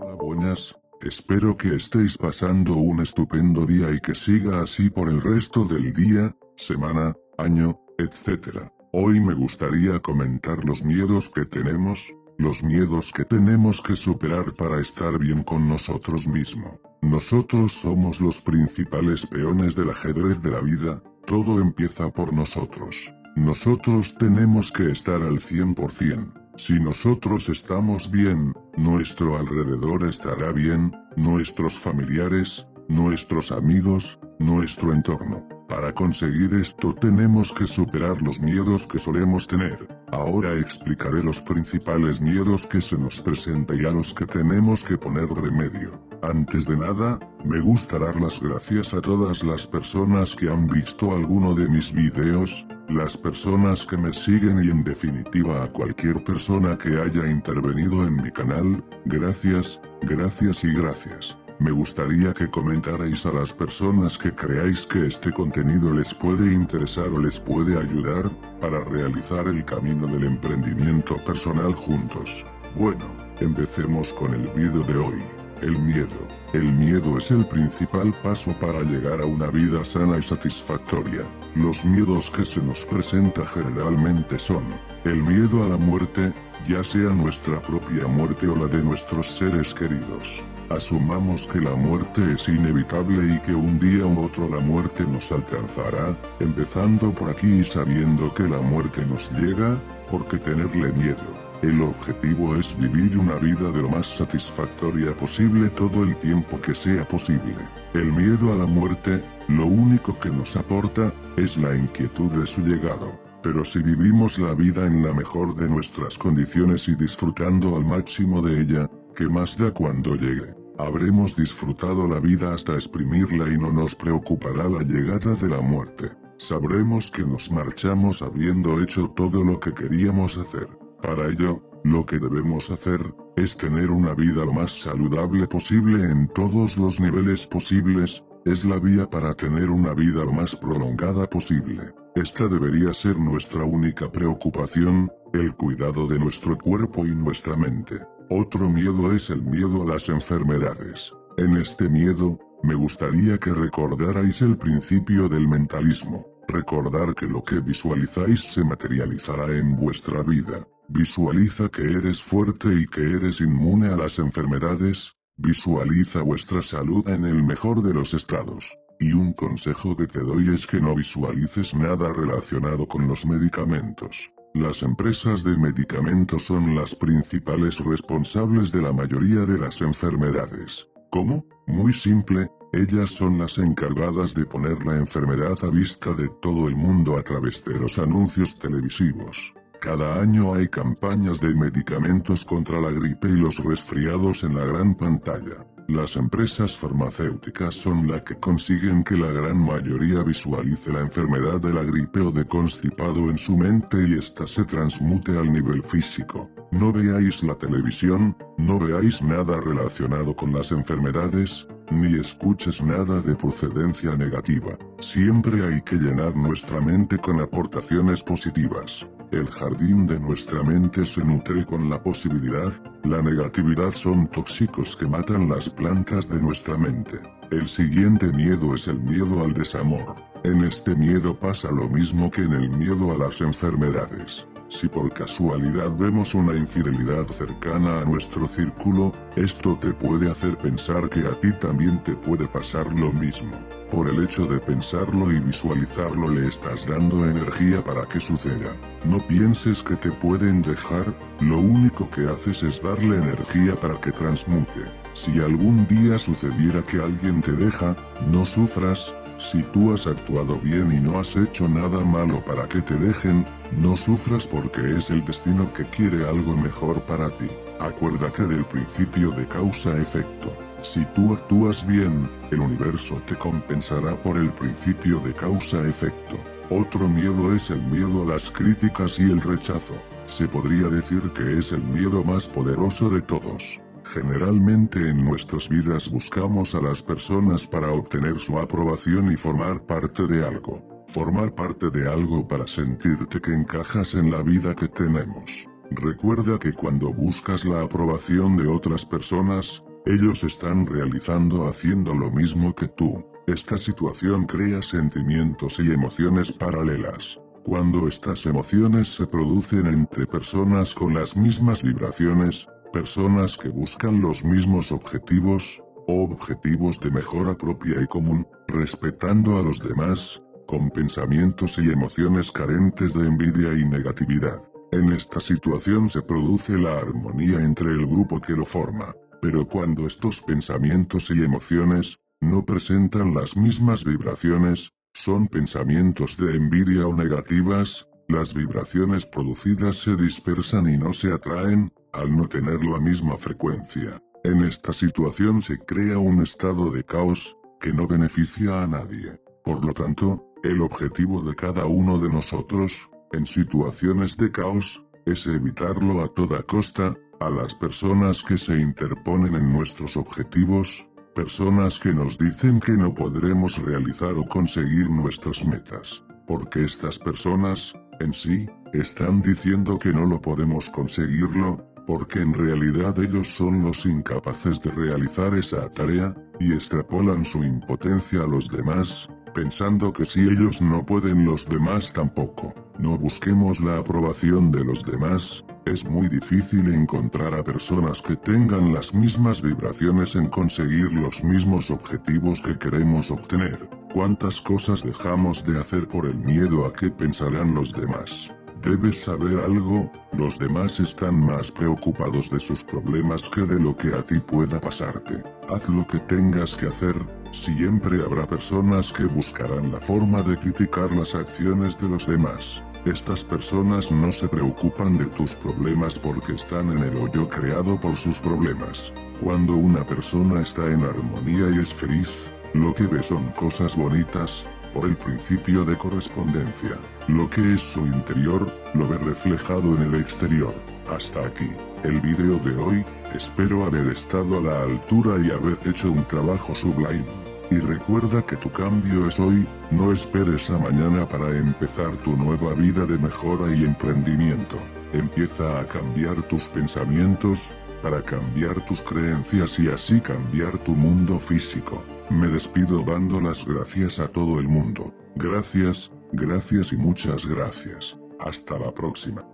Hola buenas, espero que estéis pasando un estupendo día y que siga así por el resto del día, semana, año, etc. Hoy me gustaría comentar los miedos que tenemos, los miedos que tenemos que superar para estar bien con nosotros mismos. Nosotros somos los principales peones del ajedrez de la vida, todo empieza por nosotros. Nosotros tenemos que estar al 100%. Si nosotros estamos bien, nuestro alrededor estará bien, nuestros familiares, nuestros amigos, nuestro entorno. Para conseguir esto tenemos que superar los miedos que solemos tener. Ahora explicaré los principales miedos que se nos presentan y a los que tenemos que poner remedio. Antes de nada, me gusta dar las gracias a todas las personas que han visto alguno de mis videos, las personas que me siguen y en definitiva a cualquier persona que haya intervenido en mi canal, gracias, gracias y gracias. Me gustaría que comentarais a las personas que creáis que este contenido les puede interesar o les puede ayudar, para realizar el camino del emprendimiento personal juntos. Bueno, empecemos con el vídeo de hoy. El miedo. El miedo es el principal paso para llegar a una vida sana y satisfactoria. Los miedos que se nos presenta generalmente son, el miedo a la muerte, ya sea nuestra propia muerte o la de nuestros seres queridos. Asumamos que la muerte es inevitable y que un día u otro la muerte nos alcanzará, empezando por aquí y sabiendo que la muerte nos llega, porque tenerle miedo el objetivo es vivir una vida de lo más satisfactoria posible todo el tiempo que sea posible. El miedo a la muerte, lo único que nos aporta, es la inquietud de su llegado. Pero si vivimos la vida en la mejor de nuestras condiciones y disfrutando al máximo de ella, ¿qué más da cuando llegue? Habremos disfrutado la vida hasta exprimirla y no nos preocupará la llegada de la muerte. Sabremos que nos marchamos habiendo hecho todo lo que queríamos hacer. Para ello, lo que debemos hacer, es tener una vida lo más saludable posible en todos los niveles posibles, es la vía para tener una vida lo más prolongada posible. Esta debería ser nuestra única preocupación, el cuidado de nuestro cuerpo y nuestra mente. Otro miedo es el miedo a las enfermedades. En este miedo, me gustaría que recordarais el principio del mentalismo. Recordar que lo que visualizáis se materializará en vuestra vida. Visualiza que eres fuerte y que eres inmune a las enfermedades, visualiza vuestra salud en el mejor de los estados. Y un consejo que te doy es que no visualices nada relacionado con los medicamentos. Las empresas de medicamentos son las principales responsables de la mayoría de las enfermedades. ¿Cómo? Muy simple, ellas son las encargadas de poner la enfermedad a vista de todo el mundo a través de los anuncios televisivos. Cada año hay campañas de medicamentos contra la gripe y los resfriados en la gran pantalla. Las empresas farmacéuticas son las que consiguen que la gran mayoría visualice la enfermedad de la gripe o de constipado en su mente y ésta se transmute al nivel físico. No veáis la televisión, no veáis nada relacionado con las enfermedades, ni escuches nada de procedencia negativa. Siempre hay que llenar nuestra mente con aportaciones positivas. El jardín de nuestra mente se nutre con la posibilidad, la negatividad son tóxicos que matan las plantas de nuestra mente. El siguiente miedo es el miedo al desamor. En este miedo pasa lo mismo que en el miedo a las enfermedades. Si por casualidad vemos una infidelidad cercana a nuestro círculo, esto te puede hacer pensar que a ti también te puede pasar lo mismo. Por el hecho de pensarlo y visualizarlo le estás dando energía para que suceda. No pienses que te pueden dejar, lo único que haces es darle energía para que transmute. Si algún día sucediera que alguien te deja, no sufras, si tú has actuado bien y no has hecho nada malo para que te dejen, no sufras porque es el destino que quiere algo mejor para ti. Acuérdate del principio de causa-efecto. Si tú actúas bien, el universo te compensará por el principio de causa-efecto. Otro miedo es el miedo a las críticas y el rechazo. Se podría decir que es el miedo más poderoso de todos. Generalmente en nuestras vidas buscamos a las personas para obtener su aprobación y formar parte de algo. Formar parte de algo para sentirte que encajas en la vida que tenemos. Recuerda que cuando buscas la aprobación de otras personas, ellos están realizando haciendo lo mismo que tú. Esta situación crea sentimientos y emociones paralelas. Cuando estas emociones se producen entre personas con las mismas vibraciones, personas que buscan los mismos objetivos, o objetivos de mejora propia y común, respetando a los demás, con pensamientos y emociones carentes de envidia y negatividad. En esta situación se produce la armonía entre el grupo que lo forma, pero cuando estos pensamientos y emociones, no presentan las mismas vibraciones, son pensamientos de envidia o negativas, las vibraciones producidas se dispersan y no se atraen, al no tener la misma frecuencia. En esta situación se crea un estado de caos, que no beneficia a nadie. Por lo tanto, el objetivo de cada uno de nosotros, en situaciones de caos, es evitarlo a toda costa, a las personas que se interponen en nuestros objetivos, personas que nos dicen que no podremos realizar o conseguir nuestras metas, porque estas personas, en sí, están diciendo que no lo podemos conseguirlo, porque en realidad ellos son los incapaces de realizar esa tarea, y extrapolan su impotencia a los demás, pensando que si ellos no pueden los demás tampoco. No busquemos la aprobación de los demás, es muy difícil encontrar a personas que tengan las mismas vibraciones en conseguir los mismos objetivos que queremos obtener. ¿Cuántas cosas dejamos de hacer por el miedo a qué pensarán los demás? Debes saber algo, los demás están más preocupados de sus problemas que de lo que a ti pueda pasarte. Haz lo que tengas que hacer, Siempre habrá personas que buscarán la forma de criticar las acciones de los demás. Estas personas no se preocupan de tus problemas porque están en el hoyo creado por sus problemas. Cuando una persona está en armonía y es feliz, lo que ve son cosas bonitas, por el principio de correspondencia. Lo que es su interior, lo ve reflejado en el exterior. Hasta aquí, el video de hoy, espero haber estado a la altura y haber hecho un trabajo sublime. Y recuerda que tu cambio es hoy, no esperes a mañana para empezar tu nueva vida de mejora y emprendimiento. Empieza a cambiar tus pensamientos, para cambiar tus creencias y así cambiar tu mundo físico. Me despido dando las gracias a todo el mundo. Gracias, gracias y muchas gracias. Hasta la próxima.